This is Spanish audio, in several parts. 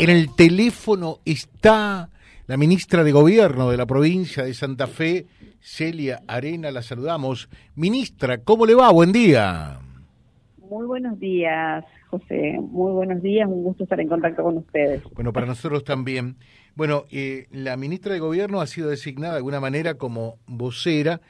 En el teléfono está la ministra de Gobierno de la provincia de Santa Fe, Celia Arena. La saludamos. Ministra, ¿cómo le va? Buen día. Muy buenos días, José. Muy buenos días. Un gusto estar en contacto con ustedes. Bueno, para nosotros también. Bueno, eh, la ministra de Gobierno ha sido designada de alguna manera como vocera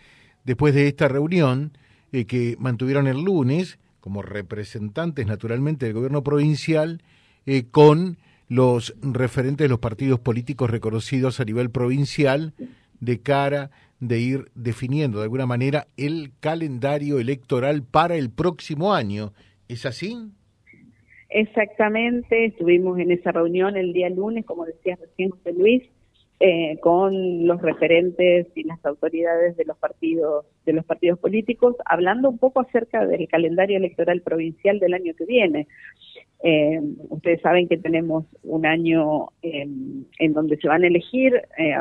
después de esta reunión eh, que mantuvieron el lunes como representantes naturalmente del gobierno provincial eh, con los referentes de los partidos políticos reconocidos a nivel provincial de cara de ir definiendo de alguna manera el calendario electoral para el próximo año. ¿Es así? Exactamente, estuvimos en esa reunión el día lunes, como decía recién José Luis, eh, con los referentes y las autoridades de los partidos de los partidos políticos, hablando un poco acerca del calendario electoral provincial del año que viene. Eh, ustedes saben que tenemos un año en donde se van a elegir eh,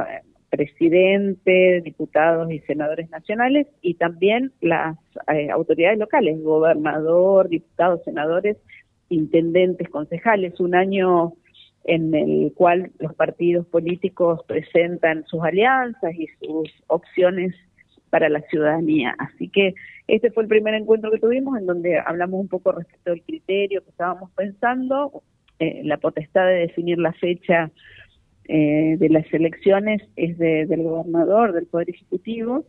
presidente, diputados y senadores nacionales y también las eh, autoridades locales, gobernador, diputados, senadores, intendentes, concejales. Un año en el cual los partidos políticos presentan sus alianzas y sus opciones para la ciudadanía. Así que este fue el primer encuentro que tuvimos en donde hablamos un poco respecto al criterio que estábamos pensando, eh, la potestad de definir la fecha eh, de las elecciones es del gobernador, del Poder Ejecutivo,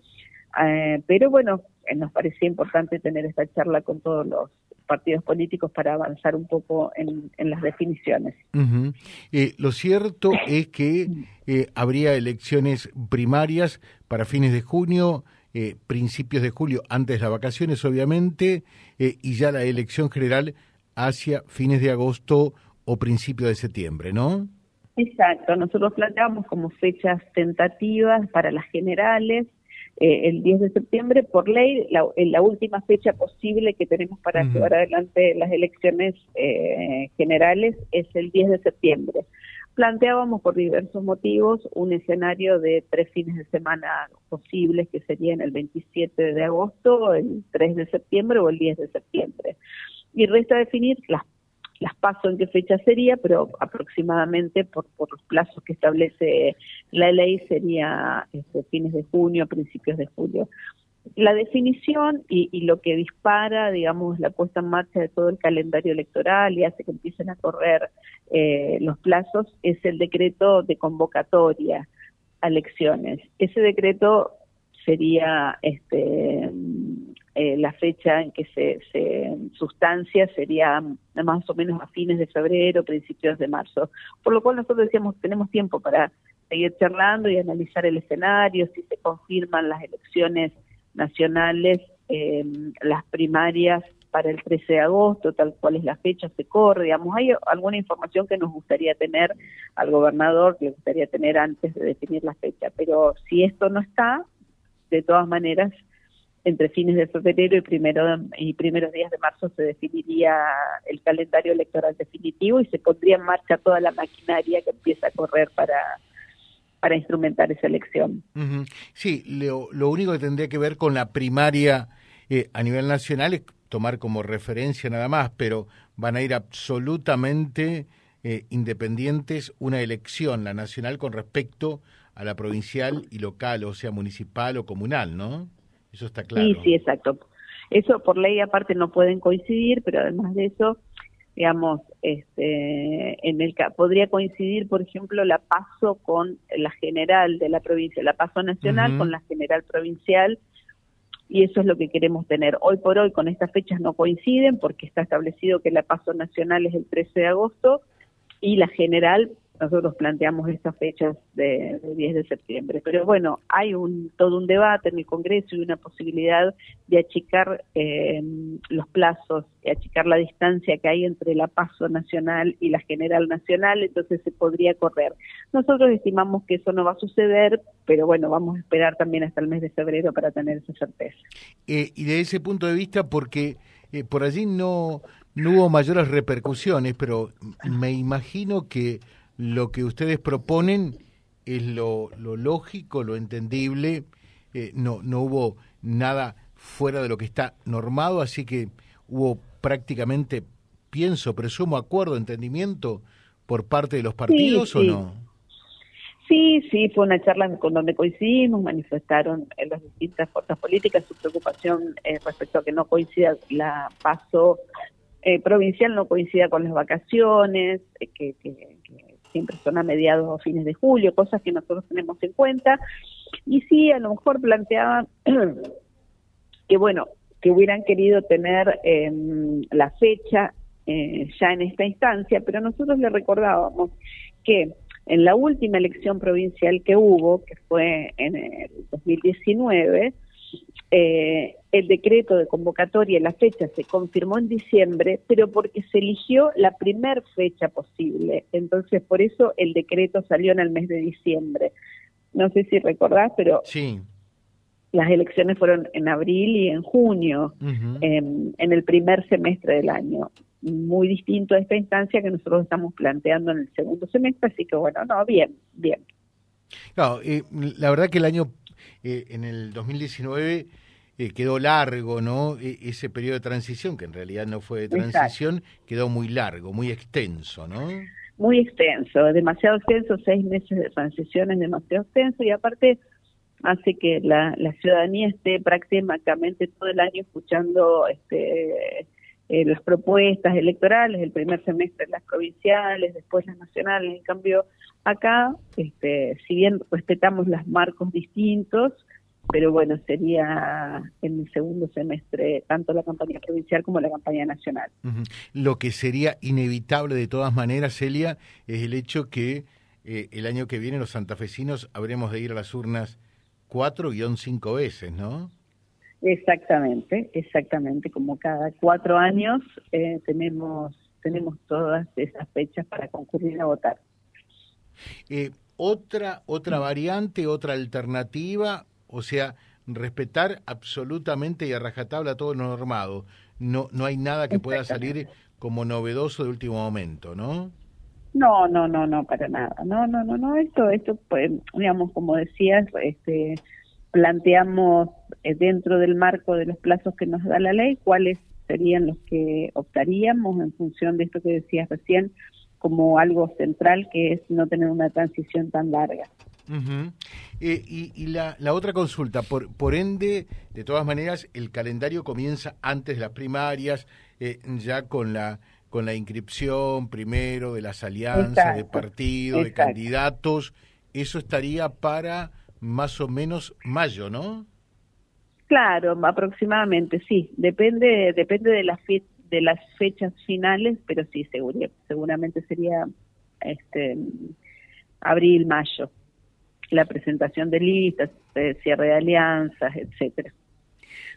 eh, pero bueno, nos parecía importante tener esta charla con todos los partidos políticos para avanzar un poco en, las definiciones. Eh, lo cierto es que eh, habría elecciones primarias para fines de junio, eh, principios de julio, antes de las vacaciones obviamente, y ya la elección general hacia fines de agosto o principio de septiembre, ¿no? Exacto, nosotros planteamos como fechas tentativas para las generales, eh, el 10 de septiembre, por ley, la, la, última fecha posible que tenemos para llevar adelante las elecciones eh, generales es el 10 de septiembre. Planteábamos por diversos motivos un escenario de tres fines de semana posibles, que serían el 27 de agosto, el 3 de septiembre o el 10 de septiembre. Y resta definir las las paso en qué fecha sería, pero aproximadamente por, los plazos que establece la ley sería este, fines de junio, principios de julio. La definición y, y, lo que dispara, digamos, la puesta en marcha de todo el calendario electoral y hace que empiecen a correr eh, los plazos es el decreto de convocatoria a elecciones. Ese decreto sería este eh, la fecha en que se, se sustancia sería más o menos a fines de febrero, principios de marzo. Por lo cual nosotros decíamos, tenemos tiempo para seguir charlando y analizar el escenario, si se confirman las elecciones nacionales, eh, las primarias para el 13 de agosto, tal cual es la fecha, se corre, digamos, hay alguna información que nos gustaría tener al gobernador, que le gustaría tener antes de definir la fecha, pero si esto no está, de todas maneras, entre fines de febrero y, primero, y primeros días de marzo se definiría el calendario electoral definitivo y se pondría en marcha toda la maquinaria que empieza a correr para, para instrumentar esa elección. Sí, lo, lo, único que tendría que ver con la primaria eh, a nivel nacional es tomar como referencia nada más, pero van a ir absolutamente eh, independientes una elección, la nacional, con respecto a la provincial y local, o sea, municipal o comunal, ¿no? Eso está claro. Sí, sí, exacto. Eso por ley aparte no pueden coincidir, pero además de eso, digamos, este, en el podría coincidir, por ejemplo, la paso con la general de la provincia, la paso nacional con la general provincial, y eso es lo que queremos tener. Hoy por hoy con estas fechas no coinciden porque está establecido que la paso nacional es el 13 de agosto y la general nosotros planteamos estas fechas de, 10 de septiembre. Pero bueno, hay un todo un debate en el Congreso y una posibilidad de achicar eh, los plazos, de achicar la distancia que hay entre la paso nacional y la general nacional, entonces se podría correr. Nosotros estimamos que eso no va a suceder, pero bueno, vamos a esperar también hasta el mes de febrero para tener esa certeza. Eh, y de ese punto de vista, porque eh, por allí no, no hubo mayores repercusiones, pero me imagino que lo que ustedes proponen es lo, lógico, lo entendible, eh, no, no hubo nada fuera de lo que está normado, así que hubo prácticamente, pienso, presumo, acuerdo, entendimiento por parte de los partidos o no? Sí, sí, fue una charla con donde coincidimos, manifestaron en las distintas fuerzas políticas su preocupación eh, respecto a que no coincida la paso eh, provincial, no coincida con las vacaciones, eh, que, siempre son a mediados o fines de julio, cosas que nosotros tenemos en cuenta. Y sí, a lo mejor planteaban que, bueno, que hubieran querido tener em, la fecha ya en esta instancia, pero nosotros le recordábamos que en la última elección provincial que hubo, que fue en el 2019, eh, el decreto de convocatoria, la fecha se confirmó en diciembre, pero porque se eligió la primer fecha posible. Entonces, por eso el decreto salió en el mes de diciembre. No sé si recordás, pero sí. las elecciones fueron en abril y en junio, en el primer semestre del año muy distinto a esta instancia que nosotros estamos planteando en el segundo semestre, así que bueno, no, bien, bien. Claro, eh, la verdad que el año, eh, en el 2019, eh, quedó largo, ¿no? E, ese periodo de transición, que en realidad no fue de transición, quedó muy largo, muy extenso, ¿no? Muy extenso, demasiado extenso, seis meses de transición es demasiado extenso y aparte hace que la, la ciudadanía esté prácticamente todo el año escuchando este eh, las propuestas electorales, el primer semestre las provinciales, después las nacionales. En cambio, acá, este, si bien respetamos los marcos distintos, pero bueno, sería en el segundo semestre tanto la campaña provincial como la campaña nacional. Lo que sería inevitable de todas maneras, Celia, es el hecho que eh, el año que viene los santafesinos habremos de ir a las urnas cuatro guion cinco veces, ¿no? Exactamente, exactamente. Como cada cuatro años eh, tenemos tenemos todas esas fechas para concurrir a votar. Eh, otra otra variante, otra alternativa, o sea, respetar absolutamente y a rajatabla todo lo normado. No no hay nada que pueda salir como novedoso de último momento, ¿no? No, no, no, no, para nada. No, no, no, no. Esto, esto, pues, digamos, como decías, este, planteamos eh, dentro del marco de los plazos que nos da la ley cuáles serían los que optaríamos en función de esto que decías recién como algo central que es no tener una transición tan larga. Eh, y, la, la, otra consulta, por, por ende, de todas maneras, el calendario comienza antes de las primarias, eh, ya con la con la inscripción primero de las alianzas, de partidos, de candidatos, eso estaría para más o menos mayo, ¿no? Claro, aproximadamente, sí. Depende, depende de las de las fechas finales, pero sí, seguramente sería este abril, mayo. La presentación de listas, eh, cierre de alianzas, etcétera.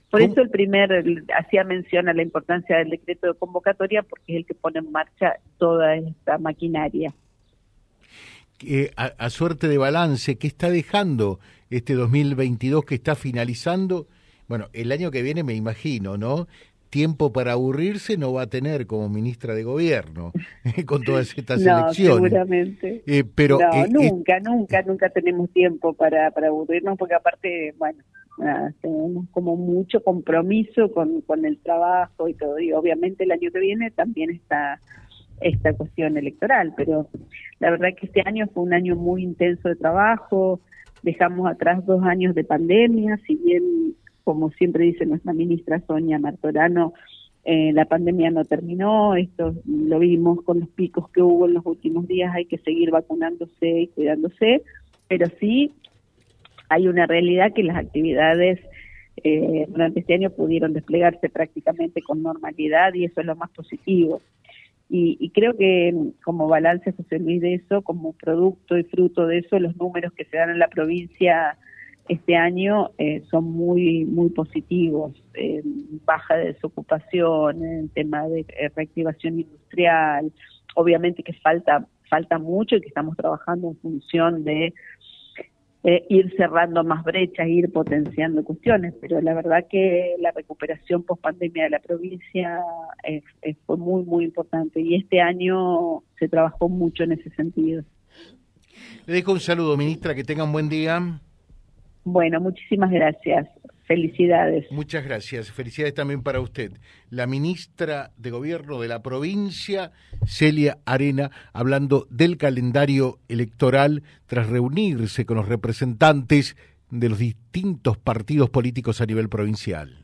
Por eso el primer hacía mención a la importancia del decreto de convocatoria porque es el que pone en marcha toda esta maquinaria. Eh, a, suerte de balance, ¿qué está dejando este 2022 que está finalizando? Bueno, el año que viene me imagino, ¿no? Tiempo para aburrirse no va a tener como ministra de gobierno con todas estas no, elecciones. Seguramente. Eh, pero no, eh, nunca, nunca, nunca tenemos tiempo para, para aburrirnos porque aparte, bueno, tenemos como mucho compromiso con, con el trabajo y todo. Y obviamente el año que viene también está esta cuestión electoral, pero la verdad que este año fue un año muy intenso de trabajo, dejamos atrás dos años de pandemia, si bien, como siempre dice nuestra ministra Sonia Martorano, eh, la pandemia no terminó, esto lo vimos con los picos que hubo en los últimos días, hay que seguir vacunándose y cuidándose, pero sí hay una realidad que las actividades eh, durante este año pudieron desplegarse prácticamente con normalidad y eso es lo más positivo. Y, creo que como balance, José Luis, de eso, como producto y fruto de eso, los números que se dan en la provincia este año eh, son muy muy positivos. baja de desocupación, en tema de eh, reactivación industrial. Obviamente que falta falta mucho y que estamos trabajando en función de eh, ir cerrando más brechas, ir potenciando cuestiones, pero la verdad que la recuperación post pandemia de la provincia fue muy, muy importante y este año se trabajó mucho en ese sentido. Le dejo un saludo, ministra, que tenga un buen día. Bueno, muchísimas gracias. Felicidades. Muchas gracias. Felicidades también para usted. La ministra de Gobierno de la provincia, Celia Arena, hablando del calendario electoral tras reunirse con los representantes de los distintos partidos políticos a nivel provincial